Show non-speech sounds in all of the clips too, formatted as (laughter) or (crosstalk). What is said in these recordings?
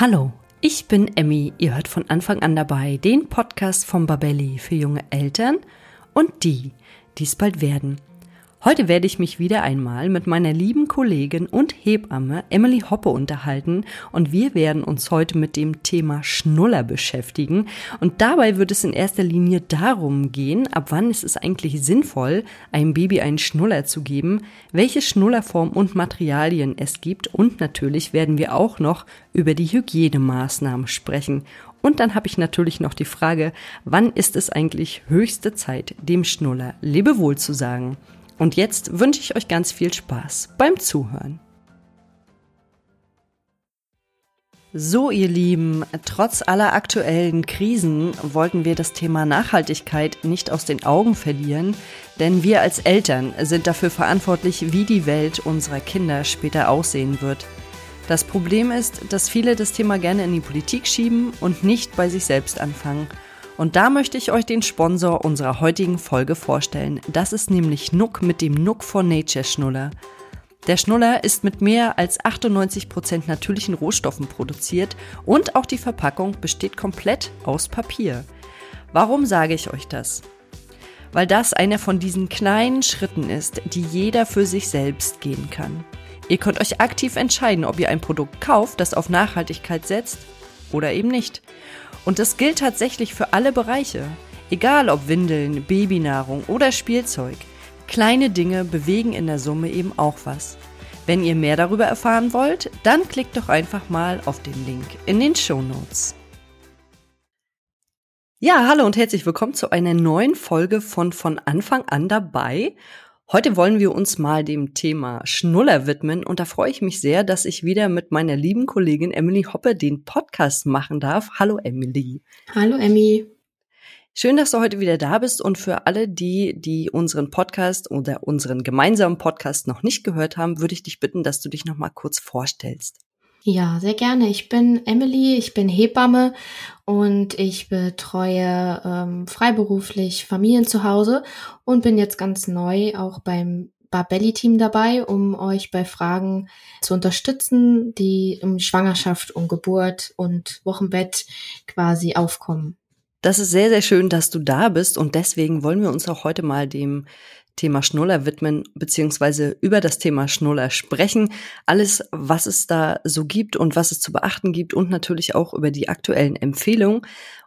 Hallo, ich bin Emmy. Ihr hört von Anfang an dabei den Podcast vom Babelli für junge Eltern und die, die es bald werden. Heute werde ich mich wieder einmal mit meiner lieben Kollegin und Hebamme Emily Hoppe unterhalten und wir werden uns heute mit dem Thema Schnuller beschäftigen und dabei wird es in erster Linie darum gehen, ab wann ist es eigentlich sinnvoll, einem Baby einen Schnuller zu geben, welche Schnullerform und Materialien es gibt und natürlich werden wir auch noch über die Hygienemaßnahmen sprechen und dann habe ich natürlich noch die Frage, wann ist es eigentlich höchste Zeit, dem Schnuller Lebewohl zu sagen? Und jetzt wünsche ich euch ganz viel Spaß beim Zuhören. So, ihr Lieben, trotz aller aktuellen Krisen wollten wir das Thema Nachhaltigkeit nicht aus den Augen verlieren, denn wir als Eltern sind dafür verantwortlich, wie die Welt unserer Kinder später aussehen wird. Das Problem ist, dass viele das Thema gerne in die Politik schieben und nicht bei sich selbst anfangen. Und da möchte ich euch den Sponsor unserer heutigen Folge vorstellen. Das ist nämlich Nook mit dem Nook for Nature Schnuller. Der Schnuller ist mit mehr als 98 Prozent natürlichen Rohstoffen produziert und auch die Verpackung besteht komplett aus Papier. Warum sage ich euch das? Weil das einer von diesen kleinen Schritten ist, die jeder für sich selbst gehen kann. Ihr könnt euch aktiv entscheiden, ob ihr ein Produkt kauft, das auf Nachhaltigkeit setzt oder eben nicht. Und das gilt tatsächlich für alle Bereiche. Egal ob Windeln, Babynahrung oder Spielzeug. Kleine Dinge bewegen in der Summe eben auch was. Wenn ihr mehr darüber erfahren wollt, dann klickt doch einfach mal auf den Link in den Show Notes. Ja, hallo und herzlich willkommen zu einer neuen Folge von von Anfang an dabei. Heute wollen wir uns mal dem Thema Schnuller widmen und da freue ich mich sehr, dass ich wieder mit meiner lieben Kollegin Emily Hoppe den Podcast machen darf. Hallo Emily. Hallo Emmy. Schön, dass du heute wieder da bist und für alle die, die unseren Podcast oder unseren gemeinsamen Podcast noch nicht gehört haben, würde ich dich bitten, dass du dich noch mal kurz vorstellst. Ja, sehr gerne. Ich bin Emily, ich bin Hebamme und ich betreue ähm, freiberuflich Familien zu Hause und bin jetzt ganz neu auch beim Barbelli-Team dabei, um euch bei Fragen zu unterstützen, die um Schwangerschaft, um Geburt und Wochenbett quasi aufkommen. Das ist sehr, sehr schön, dass du da bist und deswegen wollen wir uns auch heute mal dem Thema Schnuller widmen, beziehungsweise über das Thema Schnuller sprechen. Alles, was es da so gibt und was es zu beachten gibt und natürlich auch über die aktuellen Empfehlungen.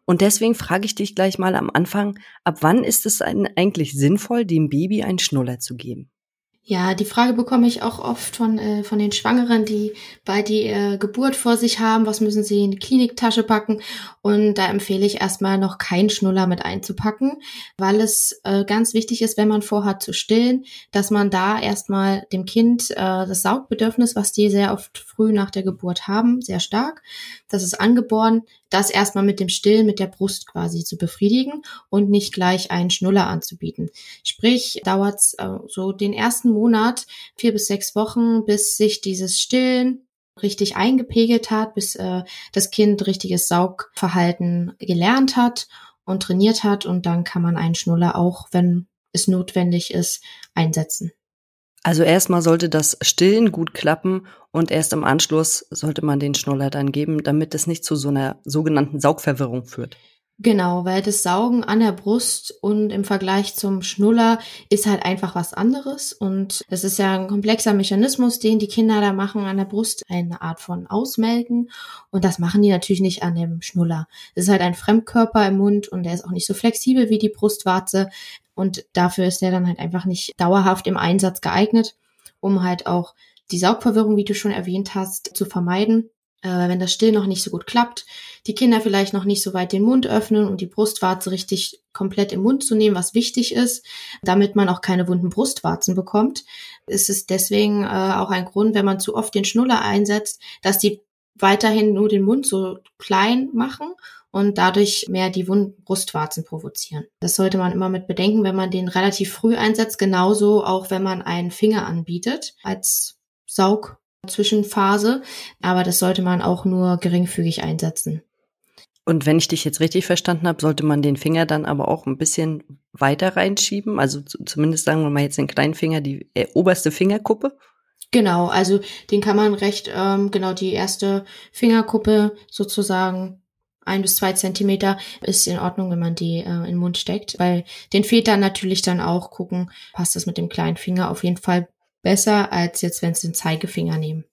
Und deswegen frage ich dich gleich mal am Anfang, ab wann ist es eigentlich sinnvoll, dem Baby einen Schnuller zu geben? Ja, die Frage bekomme ich auch oft von, äh, von den Schwangeren, die bei der äh, Geburt vor sich haben. Was müssen sie in die Kliniktasche packen? Und da empfehle ich erstmal noch keinen Schnuller mit einzupacken, weil es äh, ganz wichtig ist, wenn man vorhat zu stillen, dass man da erstmal dem Kind äh, das Saugbedürfnis, was die sehr oft früh nach der Geburt haben, sehr stark, das ist angeboren, das erstmal mit dem Stillen, mit der Brust quasi zu befriedigen und nicht gleich einen Schnuller anzubieten. Sprich, dauert äh, so den ersten Monat, vier bis sechs Wochen, bis sich dieses Stillen richtig eingepegelt hat, bis äh, das Kind richtiges Saugverhalten gelernt hat und trainiert hat und dann kann man einen Schnuller auch, wenn es notwendig ist, einsetzen. Also erstmal sollte das Stillen gut klappen und erst im Anschluss sollte man den Schnuller dann geben, damit es nicht zu so einer sogenannten Saugverwirrung führt. Genau, weil das Saugen an der Brust und im Vergleich zum Schnuller ist halt einfach was anderes. Und das ist ja ein komplexer Mechanismus, den die Kinder da machen an der Brust, eine Art von Ausmelken. Und das machen die natürlich nicht an dem Schnuller. Es ist halt ein Fremdkörper im Mund und der ist auch nicht so flexibel wie die Brustwarze. Und dafür ist der dann halt einfach nicht dauerhaft im Einsatz geeignet, um halt auch die Saugverwirrung, wie du schon erwähnt hast, zu vermeiden. Äh, wenn das Still noch nicht so gut klappt, die Kinder vielleicht noch nicht so weit den Mund öffnen und die Brustwarze richtig komplett im Mund zu nehmen, was wichtig ist, damit man auch keine wunden Brustwarzen bekommt, ist es deswegen äh, auch ein Grund, wenn man zu oft den Schnuller einsetzt, dass die weiterhin nur den Mund so klein machen und dadurch mehr die Brustwarzen provozieren. Das sollte man immer mit bedenken, wenn man den relativ früh einsetzt, genauso auch wenn man einen Finger anbietet als Saugzwischenphase, aber das sollte man auch nur geringfügig einsetzen. Und wenn ich dich jetzt richtig verstanden habe, sollte man den Finger dann aber auch ein bisschen weiter reinschieben, also zumindest sagen wir mal jetzt den kleinen Finger, die äh, oberste Fingerkuppe. Genau, also den kann man recht, ähm, genau die erste Fingerkuppe sozusagen ein bis zwei Zentimeter ist in Ordnung, wenn man die äh, in den Mund steckt. Weil den Vätern natürlich dann auch gucken, passt das mit dem kleinen Finger auf jeden Fall besser, als jetzt, wenn sie den Zeigefinger nehmen.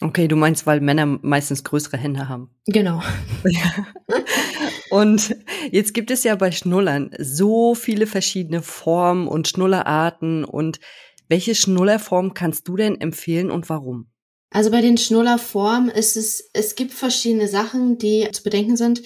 Okay, du meinst, weil Männer meistens größere Hände haben. Genau. (laughs) Und jetzt gibt es ja bei Schnullern so viele verschiedene Formen und Schnullerarten. Und welche Schnullerform kannst du denn empfehlen und warum? Also bei den Schnullerformen ist es, es gibt verschiedene Sachen, die zu bedenken sind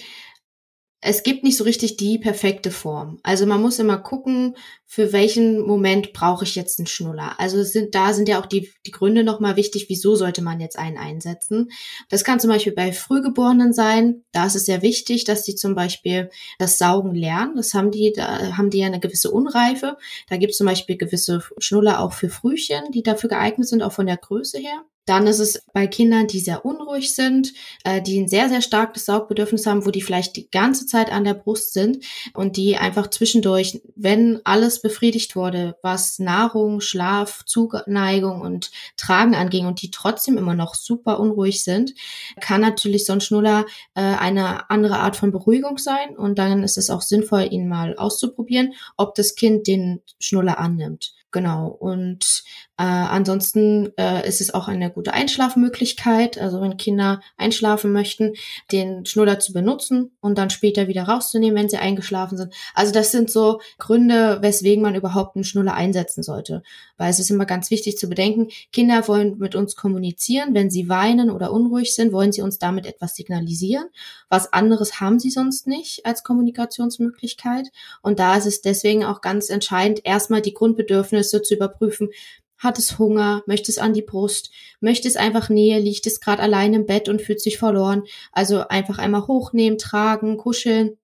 es gibt nicht so richtig die perfekte Form. Also man muss immer gucken, für welchen Moment brauche ich jetzt einen Schnuller. Also sind, da sind ja auch die, die Gründe nochmal wichtig, wieso sollte man jetzt einen einsetzen. Das kann zum Beispiel bei Frühgeborenen sein. Da ist es sehr wichtig, dass die zum Beispiel das Saugen lernen. Das haben die, da haben die ja eine gewisse Unreife. Da gibt es zum Beispiel gewisse Schnuller auch für Frühchen, die dafür geeignet sind, auch von der Größe her. Dann ist es bei Kindern, die sehr unruhig sind, äh, die ein sehr, sehr starkes Saugbedürfnis haben, wo die vielleicht die ganze Zeit an der Brust sind und die einfach zwischendurch, wenn alles befriedigt wurde, was Nahrung, Schlaf, Zuneigung und Tragen anging und die trotzdem immer noch super unruhig sind, kann natürlich so ein Schnuller äh, eine andere Art von Beruhigung sein und dann ist es auch sinnvoll, ihn mal auszuprobieren, ob das Kind den Schnuller annimmt. Genau. Und äh, ansonsten äh, ist es auch eine gute Einschlafmöglichkeit. Also wenn Kinder einschlafen möchten, den Schnuller zu benutzen und dann später wieder rauszunehmen, wenn sie eingeschlafen sind. Also das sind so Gründe, weswegen man überhaupt einen Schnuller einsetzen sollte. Weil es ist immer ganz wichtig zu bedenken, Kinder wollen mit uns kommunizieren. Wenn sie weinen oder unruhig sind, wollen sie uns damit etwas signalisieren. Was anderes haben sie sonst nicht als Kommunikationsmöglichkeit. Und da ist es deswegen auch ganz entscheidend, erstmal die Grundbedürfnisse zu überprüfen hat es Hunger? Möchte es an die Brust? Möchte es einfach Nähe? Liegt es gerade allein im Bett und fühlt sich verloren? Also einfach einmal hochnehmen, tragen, kuscheln.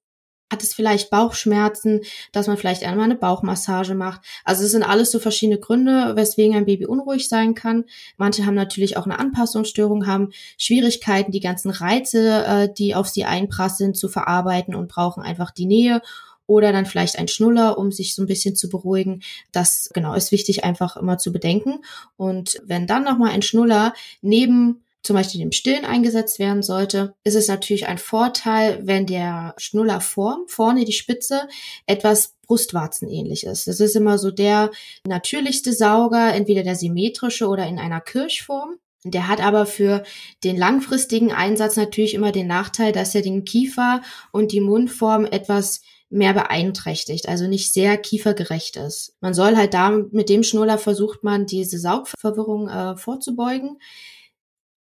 Hat es vielleicht Bauchschmerzen, dass man vielleicht einmal eine Bauchmassage macht? Also es sind alles so verschiedene Gründe, weswegen ein Baby unruhig sein kann. Manche haben natürlich auch eine Anpassungsstörung, haben Schwierigkeiten, die ganzen Reize, äh, die auf sie einprasseln, zu verarbeiten und brauchen einfach die Nähe oder dann vielleicht ein Schnuller, um sich so ein bisschen zu beruhigen. Das genau ist wichtig einfach immer zu bedenken. Und wenn dann nochmal ein Schnuller neben zum Beispiel dem Stillen eingesetzt werden sollte, ist es natürlich ein Vorteil, wenn der Schnullerform vorne die Spitze etwas Brustwarzenähnlich ist. Das ist immer so der natürlichste Sauger, entweder der symmetrische oder in einer Kirchform. Der hat aber für den langfristigen Einsatz natürlich immer den Nachteil, dass er den Kiefer und die Mundform etwas mehr beeinträchtigt, also nicht sehr kiefergerecht ist. Man soll halt da mit dem Schnuller versucht man diese Saugverwirrung äh, vorzubeugen.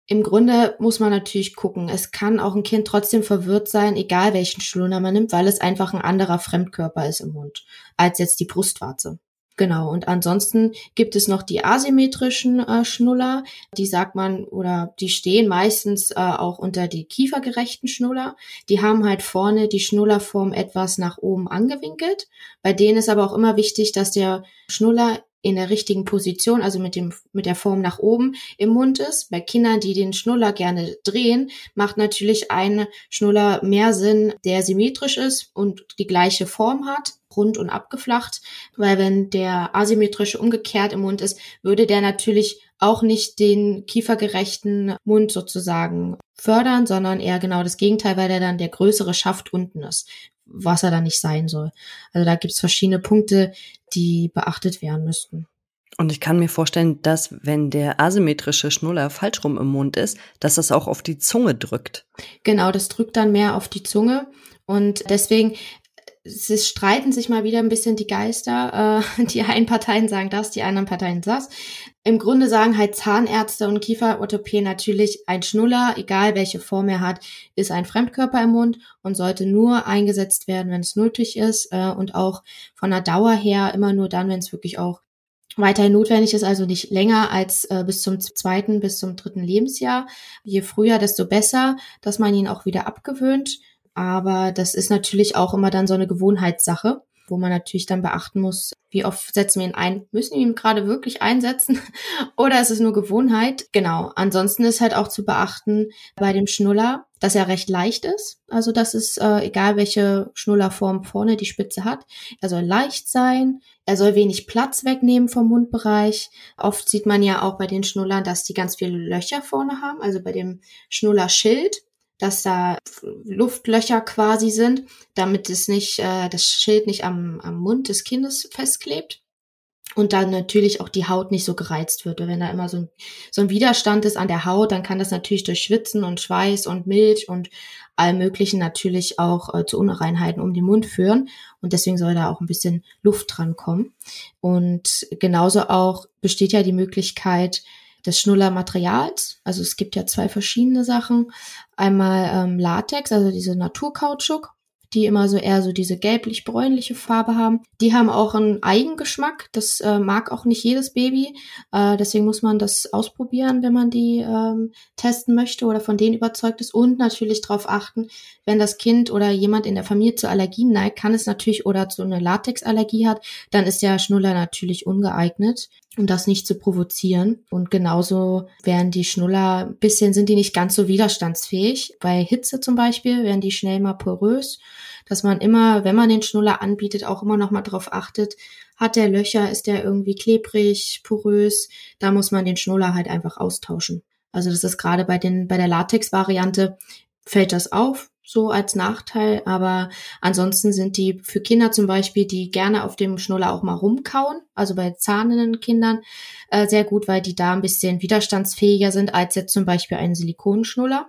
Im Grunde muss man natürlich gucken. Es kann auch ein Kind trotzdem verwirrt sein, egal welchen Schnuller man nimmt, weil es einfach ein anderer Fremdkörper ist im Mund als jetzt die Brustwarze. Genau, und ansonsten gibt es noch die asymmetrischen äh, Schnuller, die sagt man, oder die stehen meistens äh, auch unter die kiefergerechten Schnuller. Die haben halt vorne die Schnullerform etwas nach oben angewinkelt. Bei denen ist aber auch immer wichtig, dass der Schnuller in der richtigen Position, also mit dem, mit der Form nach oben im Mund ist. Bei Kindern, die den Schnuller gerne drehen, macht natürlich ein Schnuller mehr Sinn, der symmetrisch ist und die gleiche Form hat rund und abgeflacht, weil wenn der asymmetrische umgekehrt im Mund ist, würde der natürlich auch nicht den kiefergerechten Mund sozusagen fördern, sondern eher genau das Gegenteil, weil der dann der größere Schaft unten ist, was er dann nicht sein soll. Also da gibt es verschiedene Punkte, die beachtet werden müssten. Und ich kann mir vorstellen, dass wenn der asymmetrische Schnuller falsch rum im Mund ist, dass das auch auf die Zunge drückt. Genau, das drückt dann mehr auf die Zunge. Und deswegen es streiten sich mal wieder ein bisschen die Geister. Äh, (laughs) die einen Parteien sagen das, die anderen Parteien das. Im Grunde sagen halt Zahnärzte und Kieferorthopäden natürlich, ein Schnuller, egal welche Form er hat, ist ein Fremdkörper im Mund und sollte nur eingesetzt werden, wenn es nötig ist äh, und auch von der Dauer her immer nur dann, wenn es wirklich auch weiterhin notwendig ist, also nicht länger als äh, bis zum zweiten, bis zum dritten Lebensjahr. Je früher, desto besser, dass man ihn auch wieder abgewöhnt. Aber das ist natürlich auch immer dann so eine Gewohnheitssache, wo man natürlich dann beachten muss, wie oft setzen wir ihn ein? Müssen wir ihn gerade wirklich einsetzen? (laughs) Oder ist es nur Gewohnheit? Genau. Ansonsten ist halt auch zu beachten bei dem Schnuller, dass er recht leicht ist. Also das ist äh, egal, welche Schnullerform vorne die Spitze hat. Er soll leicht sein. Er soll wenig Platz wegnehmen vom Mundbereich. Oft sieht man ja auch bei den Schnullern, dass die ganz viele Löcher vorne haben. Also bei dem Schnullerschild, dass da Luftlöcher quasi sind, damit es nicht, äh, das Schild nicht am, am Mund des Kindes festklebt und dann natürlich auch die Haut nicht so gereizt wird. Wenn da immer so ein, so ein Widerstand ist an der Haut, dann kann das natürlich durch Schwitzen und Schweiß und Milch und allem Möglichen natürlich auch äh, zu Unreinheiten um den Mund führen. Und deswegen soll da auch ein bisschen Luft dran kommen. Und genauso auch besteht ja die Möglichkeit des Schnullermaterials. Also es gibt ja zwei verschiedene Sachen. Einmal ähm, Latex, also diese Naturkautschuk die immer so eher so diese gelblich-bräunliche Farbe haben. Die haben auch einen Eigengeschmack. Das äh, mag auch nicht jedes Baby. Äh, deswegen muss man das ausprobieren, wenn man die ähm, testen möchte oder von denen überzeugt ist. Und natürlich darauf achten, wenn das Kind oder jemand in der Familie zu Allergien neigt, kann es natürlich oder zu einer Latexallergie hat, dann ist der Schnuller natürlich ungeeignet um das nicht zu provozieren. Und genauso werden die Schnuller, ein bisschen sind die nicht ganz so widerstandsfähig. Bei Hitze zum Beispiel werden die schnell mal porös, dass man immer, wenn man den Schnuller anbietet, auch immer noch mal drauf achtet, hat der Löcher, ist der irgendwie klebrig, porös, da muss man den Schnuller halt einfach austauschen. Also das ist gerade bei den, bei der Latex-Variante fällt das auf, so als Nachteil, aber ansonsten sind die für Kinder zum Beispiel, die gerne auf dem Schnuller auch mal rumkauen, also bei zahnenden Kindern, äh, sehr gut, weil die da ein bisschen widerstandsfähiger sind als jetzt zum Beispiel ein Silikonschnuller.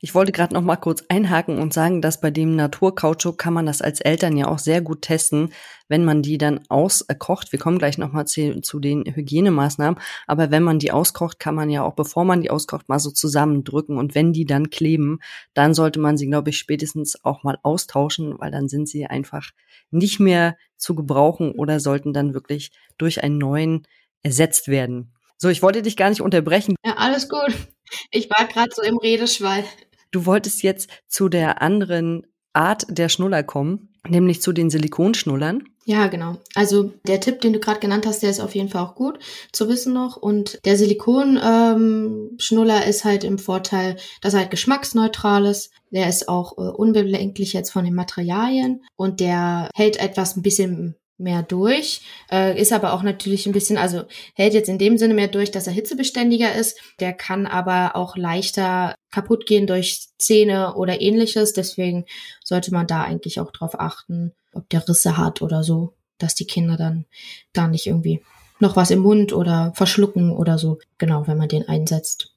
Ich wollte gerade noch mal kurz einhaken und sagen, dass bei dem Naturkautschuk kann man das als Eltern ja auch sehr gut testen, wenn man die dann auskocht. Wir kommen gleich noch mal zu, zu, den Hygienemaßnahmen, aber wenn man die auskocht, kann man ja auch, bevor man die auskocht, mal so zusammendrücken und wenn die dann kleben, dann sollte man sie, glaube ich, spätestens auch mal austauschen, weil dann sind sie einfach nicht mehr zu gebrauchen oder sollten dann wirklich durch einen neuen ersetzt werden. So, ich wollte dich gar nicht unterbrechen. Ja, alles gut. Ich war gerade so im Redeschwall. Du wolltest jetzt zu der anderen Art der Schnuller kommen, nämlich zu den Silikonschnullern. Ja, genau. Also der Tipp, den du gerade genannt hast, der ist auf jeden Fall auch gut zu wissen noch. Und der Silikonschnuller ähm, ist halt im Vorteil, dass er halt geschmacksneutral ist. Der ist auch äh, unbedenklich jetzt von den Materialien und der hält etwas ein bisschen mehr durch, äh, ist aber auch natürlich ein bisschen, also hält jetzt in dem Sinne mehr durch, dass er hitzebeständiger ist. Der kann aber auch leichter kaputt gehen durch Zähne oder ähnliches. Deswegen sollte man da eigentlich auch drauf achten, ob der Risse hat oder so, dass die Kinder dann da nicht irgendwie noch was im Mund oder verschlucken oder so. Genau, wenn man den einsetzt.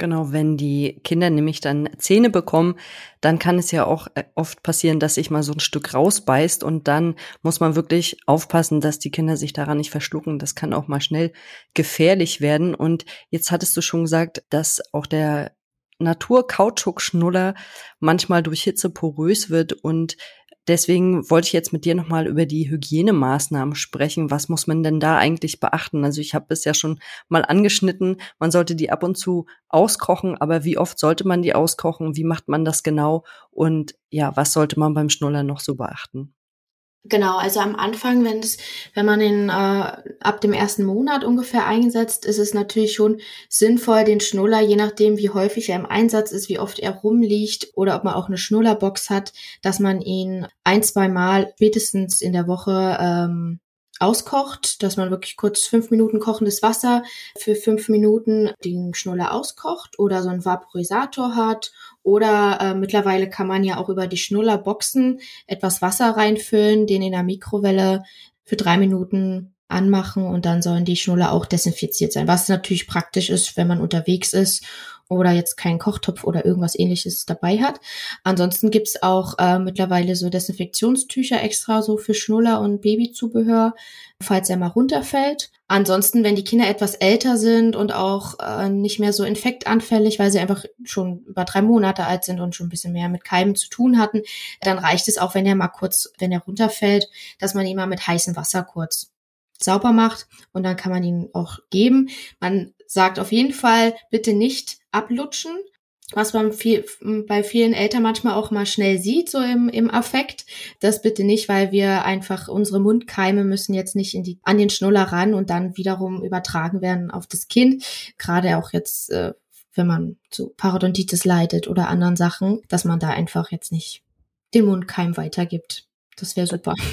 Genau, wenn die Kinder nämlich dann Zähne bekommen, dann kann es ja auch äh, oft passieren, dass sich mal so ein Stück rausbeißt und dann muss man wirklich aufpassen, dass die Kinder sich daran nicht verschlucken. Das kann auch mal schnell gefährlich werden. Und jetzt hattest du schon gesagt, dass auch der Natur-Kautschuk-Schnuller manchmal durch Hitze porös wird und Deswegen wollte ich jetzt mit dir nochmal über die Hygienemaßnahmen sprechen. Was muss man denn da eigentlich beachten? Also ich habe es ja schon mal angeschnitten, man sollte die ab und zu auskochen, aber wie oft sollte man die auskochen? Wie macht man das genau? Und ja, was sollte man beim Schnuller noch so beachten? Genau, also am Anfang, wenn es, wenn man ihn äh, ab dem ersten Monat ungefähr einsetzt, ist es natürlich schon sinnvoll, den Schnuller, je nachdem wie häufig er im Einsatz ist, wie oft er rumliegt oder ob man auch eine Schnullerbox hat, dass man ihn ein, zwei Mal spätestens in der Woche ähm, auskocht, dass man wirklich kurz fünf Minuten kochendes Wasser für fünf Minuten den Schnuller auskocht oder so einen Vaporisator hat. Oder äh, mittlerweile kann man ja auch über die Schnullerboxen etwas Wasser reinfüllen, den in der Mikrowelle für drei Minuten anmachen und dann sollen die Schnuller auch desinfiziert sein, was natürlich praktisch ist, wenn man unterwegs ist oder jetzt keinen Kochtopf oder irgendwas ähnliches dabei hat. Ansonsten gibt's auch äh, mittlerweile so Desinfektionstücher extra so für Schnuller und Babyzubehör, falls er mal runterfällt. Ansonsten, wenn die Kinder etwas älter sind und auch äh, nicht mehr so infektanfällig, weil sie einfach schon über drei Monate alt sind und schon ein bisschen mehr mit Keimen zu tun hatten, dann reicht es auch, wenn er mal kurz, wenn er runterfällt, dass man ihn mal mit heißem Wasser kurz sauber macht und dann kann man ihn auch geben. Man sagt auf jeden Fall bitte nicht ablutschen, was man viel, bei vielen Eltern manchmal auch mal schnell sieht, so im, im Affekt. Das bitte nicht, weil wir einfach unsere Mundkeime müssen jetzt nicht in die, an den Schnuller ran und dann wiederum übertragen werden auf das Kind. Gerade auch jetzt, äh, wenn man so Parodontitis leidet oder anderen Sachen, dass man da einfach jetzt nicht den Mundkeim weitergibt. Das wäre super. (laughs)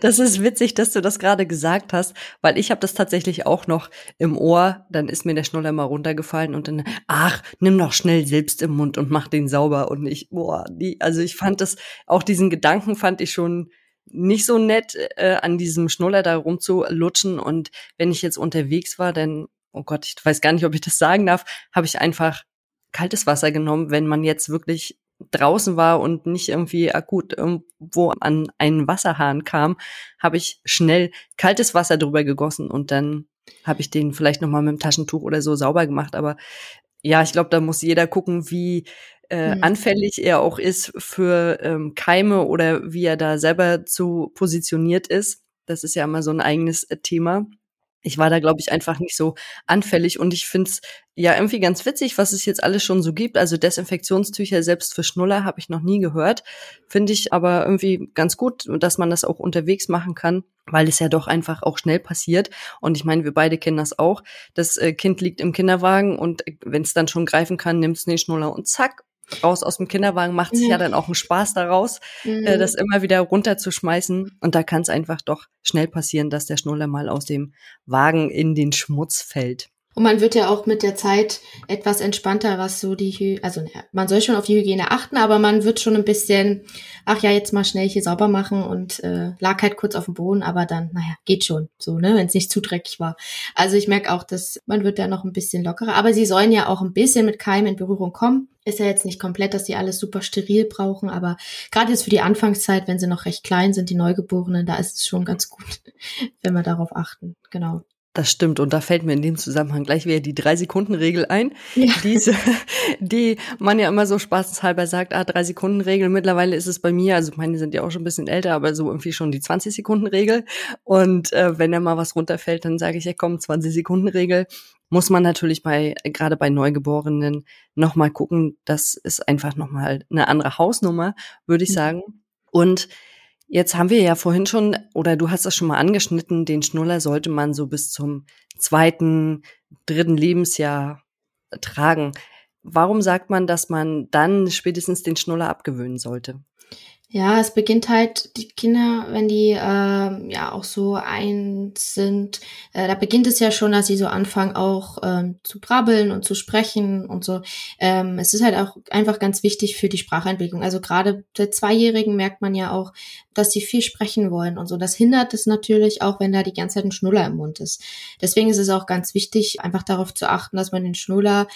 Das ist witzig, dass du das gerade gesagt hast, weil ich habe das tatsächlich auch noch im Ohr. Dann ist mir der Schnuller mal runtergefallen und dann, ach, nimm doch schnell selbst im Mund und mach den sauber. Und ich, boah, die, also ich fand das, auch diesen Gedanken fand ich schon nicht so nett, äh, an diesem Schnuller da rumzulutschen. Und wenn ich jetzt unterwegs war, dann, oh Gott, ich weiß gar nicht, ob ich das sagen darf, habe ich einfach kaltes Wasser genommen, wenn man jetzt wirklich draußen war und nicht irgendwie akut irgendwo an einen Wasserhahn kam, habe ich schnell kaltes Wasser drüber gegossen und dann habe ich den vielleicht noch mal mit dem Taschentuch oder so sauber gemacht. Aber ja, ich glaube, da muss jeder gucken, wie äh, mhm. anfällig er auch ist für ähm, Keime oder wie er da selber zu positioniert ist. Das ist ja immer so ein eigenes äh, Thema ich war da, glaube ich, einfach nicht so anfällig und ich finde es ja irgendwie ganz witzig, was es jetzt alles schon so gibt. Also Desinfektionstücher selbst für Schnuller habe ich noch nie gehört. Finde ich aber irgendwie ganz gut, dass man das auch unterwegs machen kann, weil es ja doch einfach auch schnell passiert. Und ich meine, wir beide kennen das auch. Das äh, Kind liegt im Kinderwagen und äh, wenn es dann schon greifen kann, nimmt es den Schnuller und zack, raus aus dem Kinderwagen macht sich ja. ja dann auch einen Spaß daraus, äh, mhm. äh, das immer wieder runterzuschmeißen. Und da kann es einfach doch schnell passieren, dass der Schnuller mal aus dem Wagen in den Schmutz fällt. Und man wird ja auch mit der Zeit etwas entspannter, was so die, Hy also man soll schon auf die Hygiene achten, aber man wird schon ein bisschen, ach ja, jetzt mal schnell hier sauber machen und äh, lag halt kurz auf dem Boden, aber dann, naja, geht schon, so, ne, wenn es nicht zu dreckig war. Also ich merke auch, dass man wird da noch ein bisschen lockerer, aber sie sollen ja auch ein bisschen mit Keimen in Berührung kommen. Ist ja jetzt nicht komplett, dass sie alles super steril brauchen, aber gerade jetzt für die Anfangszeit, wenn sie noch recht klein sind, die Neugeborenen, da ist es schon ganz gut, (laughs) wenn wir darauf achten. Genau. Das stimmt. Und da fällt mir in dem Zusammenhang gleich wieder die Drei-Sekunden-Regel ein. Ja. Diese, (laughs) die man ja immer so spaßenshalber sagt, ah, Drei-Sekunden-Regel. Mittlerweile ist es bei mir, also meine sind ja auch schon ein bisschen älter, aber so irgendwie schon die 20-Sekunden-Regel. Und äh, wenn da mal was runterfällt, dann sage ich, ja komm, 20-Sekunden-Regel. Muss man natürlich bei, gerade bei Neugeborenen nochmal gucken. Das ist einfach nochmal eine andere Hausnummer, würde ich mhm. sagen. Und Jetzt haben wir ja vorhin schon, oder du hast das schon mal angeschnitten, den Schnuller sollte man so bis zum zweiten, dritten Lebensjahr tragen. Warum sagt man, dass man dann spätestens den Schnuller abgewöhnen sollte? Ja, es beginnt halt, die Kinder, wenn die äh, ja auch so eins sind, äh, da beginnt es ja schon, dass sie so anfangen auch ähm, zu brabbeln und zu sprechen und so. Ähm, es ist halt auch einfach ganz wichtig für die Sprachentwicklung. Also gerade der Zweijährigen merkt man ja auch, dass sie viel sprechen wollen und so. Das hindert es natürlich auch, wenn da die ganze Zeit ein Schnuller im Mund ist. Deswegen ist es auch ganz wichtig, einfach darauf zu achten, dass man den Schnuller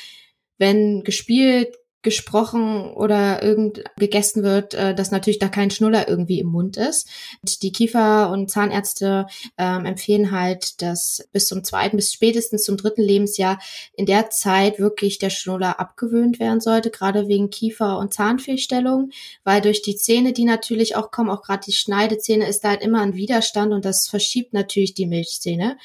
wenn gespielt, gesprochen oder irgend gegessen wird, äh, dass natürlich da kein Schnuller irgendwie im Mund ist. Und die Kiefer- und Zahnärzte ähm, empfehlen halt, dass bis zum zweiten, bis spätestens zum dritten Lebensjahr in der Zeit wirklich der Schnuller abgewöhnt werden sollte, gerade wegen Kiefer- und Zahnfehlstellung, weil durch die Zähne, die natürlich auch kommen, auch gerade die Schneidezähne, ist da halt immer ein Widerstand und das verschiebt natürlich die Milchzähne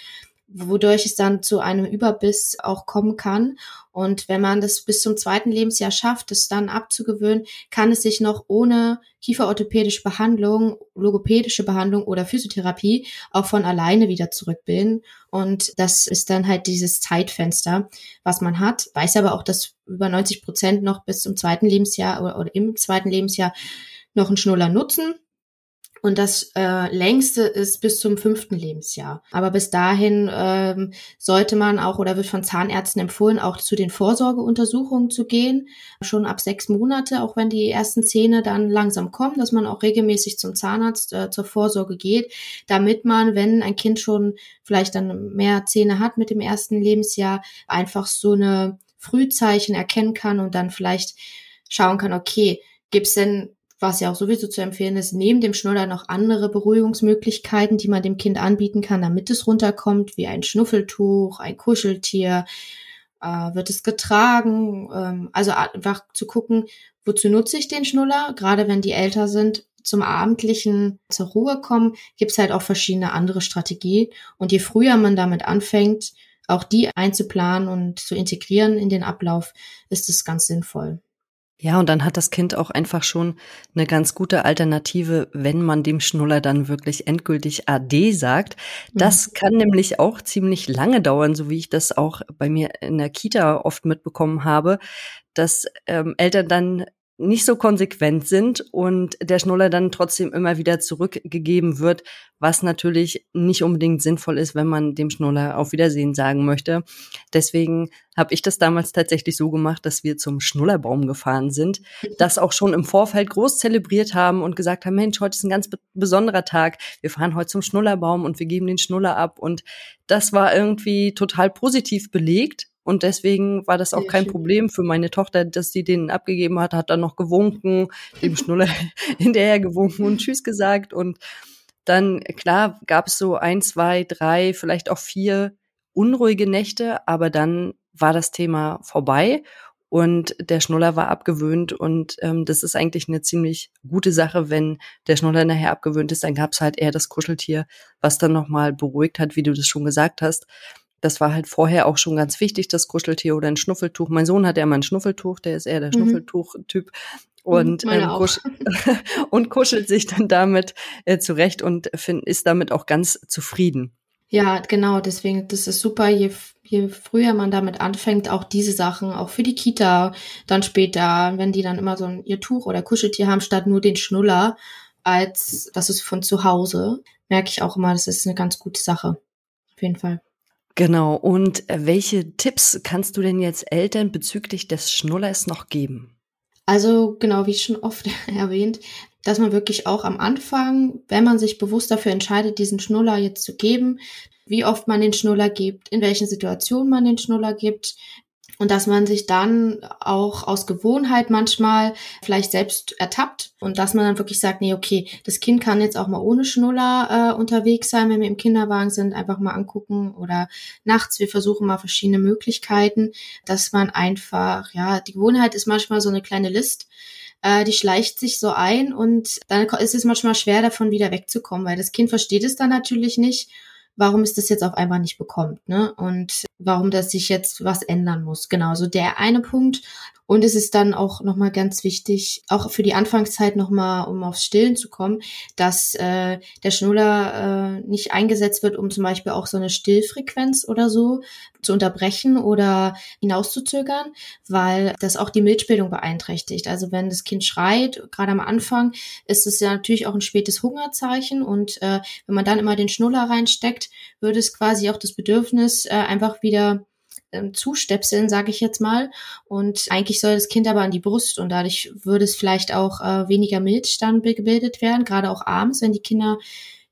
wodurch es dann zu einem Überbiss auch kommen kann. Und wenn man das bis zum zweiten Lebensjahr schafft, es dann abzugewöhnen, kann es sich noch ohne kieferorthopädische Behandlung, logopädische Behandlung oder Physiotherapie auch von alleine wieder zurückbilden. Und das ist dann halt dieses Zeitfenster, was man hat. Weiß aber auch, dass über 90 Prozent noch bis zum zweiten Lebensjahr oder, im zweiten Lebensjahr noch einen Schnuller nutzen. Und das äh, längste ist bis zum fünften Lebensjahr. Aber bis dahin ähm, sollte man auch oder wird von Zahnärzten empfohlen, auch zu den Vorsorgeuntersuchungen zu gehen. Schon ab sechs Monate, auch wenn die ersten Zähne dann langsam kommen, dass man auch regelmäßig zum Zahnarzt äh, zur Vorsorge geht, damit man, wenn ein Kind schon vielleicht dann mehr Zähne hat mit dem ersten Lebensjahr, einfach so eine Frühzeichen erkennen kann und dann vielleicht schauen kann, okay, gibt's denn was ja auch sowieso zu empfehlen ist, neben dem Schnuller noch andere Beruhigungsmöglichkeiten, die man dem Kind anbieten kann, damit es runterkommt, wie ein Schnuffeltuch, ein Kuscheltier, äh, wird es getragen, ähm, also einfach zu gucken, wozu nutze ich den Schnuller, gerade wenn die älter sind, zum abendlichen zur Ruhe kommen, gibt es halt auch verschiedene andere Strategien. Und je früher man damit anfängt, auch die einzuplanen und zu integrieren in den Ablauf, ist es ganz sinnvoll. Ja, und dann hat das Kind auch einfach schon eine ganz gute Alternative, wenn man dem Schnuller dann wirklich endgültig AD sagt. Das mhm. kann nämlich auch ziemlich lange dauern, so wie ich das auch bei mir in der Kita oft mitbekommen habe, dass ähm, Eltern dann nicht so konsequent sind und der Schnuller dann trotzdem immer wieder zurückgegeben wird, was natürlich nicht unbedingt sinnvoll ist, wenn man dem Schnuller auf Wiedersehen sagen möchte. Deswegen habe ich das damals tatsächlich so gemacht, dass wir zum Schnullerbaum gefahren sind, das auch schon im Vorfeld groß zelebriert haben und gesagt haben, Mensch, heute ist ein ganz besonderer Tag. Wir fahren heute zum Schnullerbaum und wir geben den Schnuller ab und das war irgendwie total positiv belegt und deswegen war das auch Sehr kein schön. Problem für meine Tochter, dass sie den abgegeben hat, hat dann noch gewunken, (laughs) dem Schnuller (laughs) hinterher gewunken und Tschüss gesagt. Und dann, klar, gab es so ein, zwei, drei, vielleicht auch vier unruhige Nächte, aber dann war das Thema vorbei und der Schnuller war abgewöhnt und ähm, das ist eigentlich eine ziemlich gute Sache, wenn der Schnuller nachher abgewöhnt ist, dann gab es halt eher das Kuscheltier, was dann nochmal beruhigt hat, wie du das schon gesagt hast. Das war halt vorher auch schon ganz wichtig, das Kuscheltier oder ein Schnuffeltuch. Mein Sohn hat ja immer ein Schnuffeltuch, der ist eher der mhm. Schnuffeltuch-Typ und, ähm, kusch (laughs) und kuschelt sich dann damit äh, zurecht und find, ist damit auch ganz zufrieden. Ja, genau, deswegen, das ist super, je, je früher man damit anfängt, auch diese Sachen, auch für die Kita, dann später, wenn die dann immer so ein ihr Tuch oder Kuscheltier haben, statt nur den Schnuller, als das ist von zu Hause, merke ich auch immer, das ist eine ganz gute Sache. Auf jeden Fall. Genau. Und äh, welche Tipps kannst du denn jetzt Eltern bezüglich des Schnullers noch geben? Also genau, wie schon oft (laughs) erwähnt, dass man wirklich auch am Anfang, wenn man sich bewusst dafür entscheidet, diesen Schnuller jetzt zu geben, wie oft man den Schnuller gibt, in welchen Situationen man den Schnuller gibt, und dass man sich dann auch aus Gewohnheit manchmal vielleicht selbst ertappt und dass man dann wirklich sagt, nee, okay, das Kind kann jetzt auch mal ohne Schnuller äh, unterwegs sein, wenn wir im Kinderwagen sind, einfach mal angucken oder nachts, wir versuchen mal verschiedene Möglichkeiten, dass man einfach, ja, die Gewohnheit ist manchmal so eine kleine List, äh, die schleicht sich so ein und dann ist es manchmal schwer davon wieder wegzukommen, weil das Kind versteht es dann natürlich nicht warum es das jetzt auf einmal nicht bekommt, ne? Und warum das sich jetzt was ändern muss. Genau, so der eine Punkt. Und es ist dann auch nochmal ganz wichtig, auch für die Anfangszeit nochmal, um aufs Stillen zu kommen, dass äh, der Schnuller äh, nicht eingesetzt wird, um zum Beispiel auch so eine Stillfrequenz oder so zu unterbrechen oder hinauszuzögern, weil das auch die Milchbildung beeinträchtigt. Also wenn das Kind schreit, gerade am Anfang, ist es ja natürlich auch ein spätes Hungerzeichen und äh, wenn man dann immer den Schnuller reinsteckt, würde es quasi auch das Bedürfnis äh, einfach wieder ähm, zustöpseln, sage ich jetzt mal. Und eigentlich soll das Kind aber an die Brust und dadurch würde es vielleicht auch äh, weniger Milch dann gebildet werden, gerade auch abends, wenn die Kinder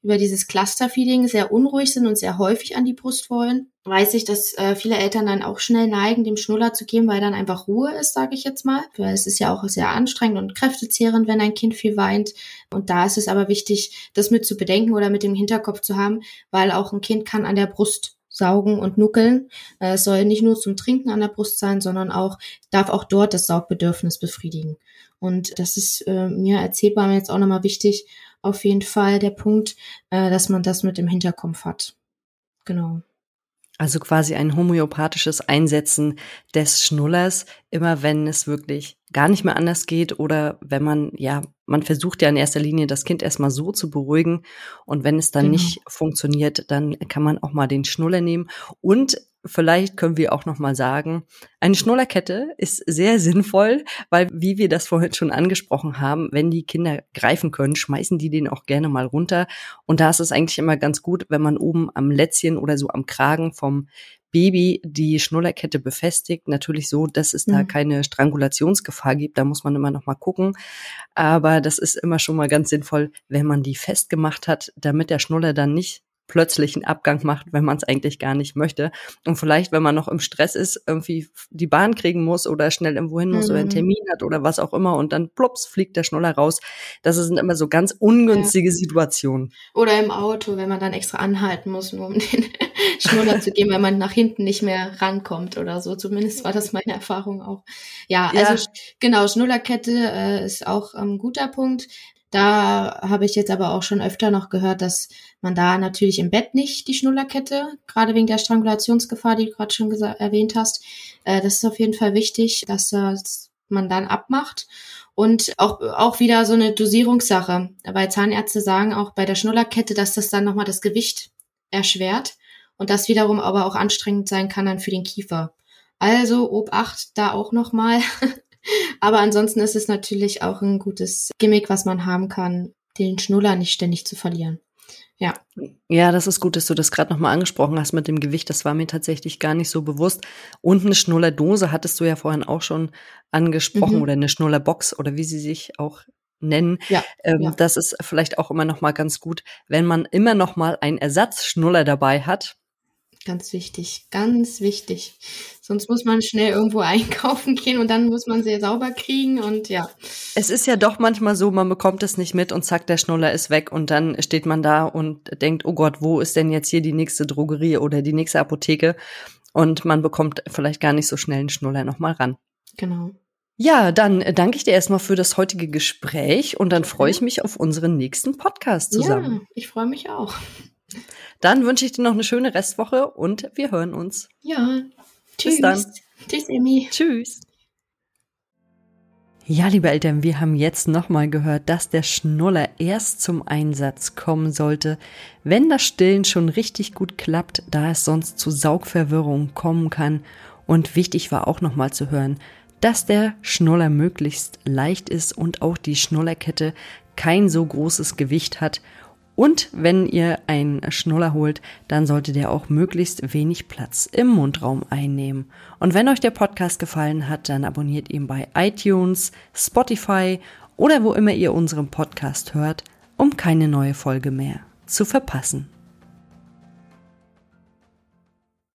über dieses Clusterfeeding sehr unruhig sind und sehr häufig an die Brust wollen, weiß ich, dass äh, viele Eltern dann auch schnell neigen, dem Schnuller zu geben, weil dann einfach Ruhe ist, sage ich jetzt mal. Weil es ist ja auch sehr anstrengend und kräftezehrend, wenn ein Kind viel weint. Und da ist es aber wichtig, das mit zu bedenken oder mit dem Hinterkopf zu haben, weil auch ein Kind kann an der Brust saugen und nuckeln. Äh, es soll nicht nur zum Trinken an der Brust sein, sondern auch, darf auch dort das Saugbedürfnis befriedigen. Und das ist äh, mir erzählbar jetzt auch nochmal wichtig, auf jeden Fall der Punkt, äh, dass man das mit im Hinterkopf hat. Genau. Also quasi ein homöopathisches Einsetzen des Schnullers, immer wenn es wirklich gar nicht mehr anders geht oder wenn man, ja, man versucht ja in erster Linie das Kind erstmal so zu beruhigen und wenn es dann genau. nicht funktioniert, dann kann man auch mal den Schnuller nehmen und vielleicht können wir auch noch mal sagen, eine Schnullerkette ist sehr (laughs) sinnvoll, weil wie wir das vorhin schon angesprochen haben, wenn die Kinder greifen können, schmeißen die den auch gerne mal runter. Und da ist es eigentlich immer ganz gut, wenn man oben am Lätzchen oder so am Kragen vom Baby die Schnullerkette befestigt, natürlich so, dass es da mhm. keine Strangulationsgefahr gibt, da muss man immer noch mal gucken, aber das ist immer schon mal ganz sinnvoll, wenn man die festgemacht hat, damit der Schnuller dann nicht plötzlichen Abgang macht, wenn man es eigentlich gar nicht möchte. Und vielleicht, wenn man noch im Stress ist, irgendwie die Bahn kriegen muss oder schnell irgendwo hin muss mhm. oder einen mhm. Termin hat oder was auch immer und dann plops fliegt der Schnuller raus. Das sind immer so ganz ungünstige ja. Situationen. Oder im Auto, wenn man dann extra anhalten muss, nur um (laughs) den Schnuller zu geben, wenn man nach hinten nicht mehr rankommt oder so. Zumindest war das meine Erfahrung auch. Ja, ja. also genau, Schnullerkette äh, ist auch ein ähm, guter Punkt. Da habe ich jetzt aber auch schon öfter noch gehört, dass man da natürlich im Bett nicht die Schnullerkette, gerade wegen der Strangulationsgefahr, die du gerade schon erwähnt hast, äh, das ist auf jeden Fall wichtig, dass das man dann abmacht. Und auch, auch wieder so eine Dosierungssache. Weil Zahnärzte sagen auch bei der Schnullerkette, dass das dann nochmal das Gewicht erschwert und das wiederum aber auch anstrengend sein kann dann für den Kiefer. Also Obacht da auch nochmal. (laughs) aber ansonsten ist es natürlich auch ein gutes Gimmick, was man haben kann, den Schnuller nicht ständig zu verlieren. Ja. Ja, das ist gut, dass du das gerade nochmal angesprochen hast mit dem Gewicht. Das war mir tatsächlich gar nicht so bewusst. Und eine Schnullerdose hattest du ja vorhin auch schon angesprochen mhm. oder eine Schnullerbox oder wie sie sich auch nennen. Ja, ähm, ja. Das ist vielleicht auch immer nochmal ganz gut, wenn man immer nochmal einen Ersatzschnuller dabei hat. Ganz wichtig, ganz wichtig. Sonst muss man schnell irgendwo (laughs) einkaufen gehen und dann muss man sie sauber kriegen und ja. Es ist ja doch manchmal so, man bekommt es nicht mit und zack, der Schnuller ist weg und dann steht man da und denkt, oh Gott, wo ist denn jetzt hier die nächste Drogerie oder die nächste Apotheke? Und man bekommt vielleicht gar nicht so schnell einen Schnuller nochmal ran. Genau. Ja, dann danke ich dir erstmal für das heutige Gespräch und dann freue ich mich auf unseren nächsten Podcast zusammen. Ja, ich freue mich auch. Dann wünsche ich dir noch eine schöne Restwoche und wir hören uns. Ja, tschüss. Bis dann. Tschüss, Emmy. Tschüss. Ja, liebe Eltern, wir haben jetzt nochmal gehört, dass der Schnuller erst zum Einsatz kommen sollte, wenn das Stillen schon richtig gut klappt, da es sonst zu Saugverwirrung kommen kann. Und wichtig war auch nochmal zu hören, dass der Schnuller möglichst leicht ist und auch die Schnullerkette kein so großes Gewicht hat und wenn ihr einen Schnuller holt, dann sollte der auch möglichst wenig Platz im Mundraum einnehmen. Und wenn euch der Podcast gefallen hat, dann abonniert ihn bei iTunes, Spotify oder wo immer ihr unseren Podcast hört, um keine neue Folge mehr zu verpassen.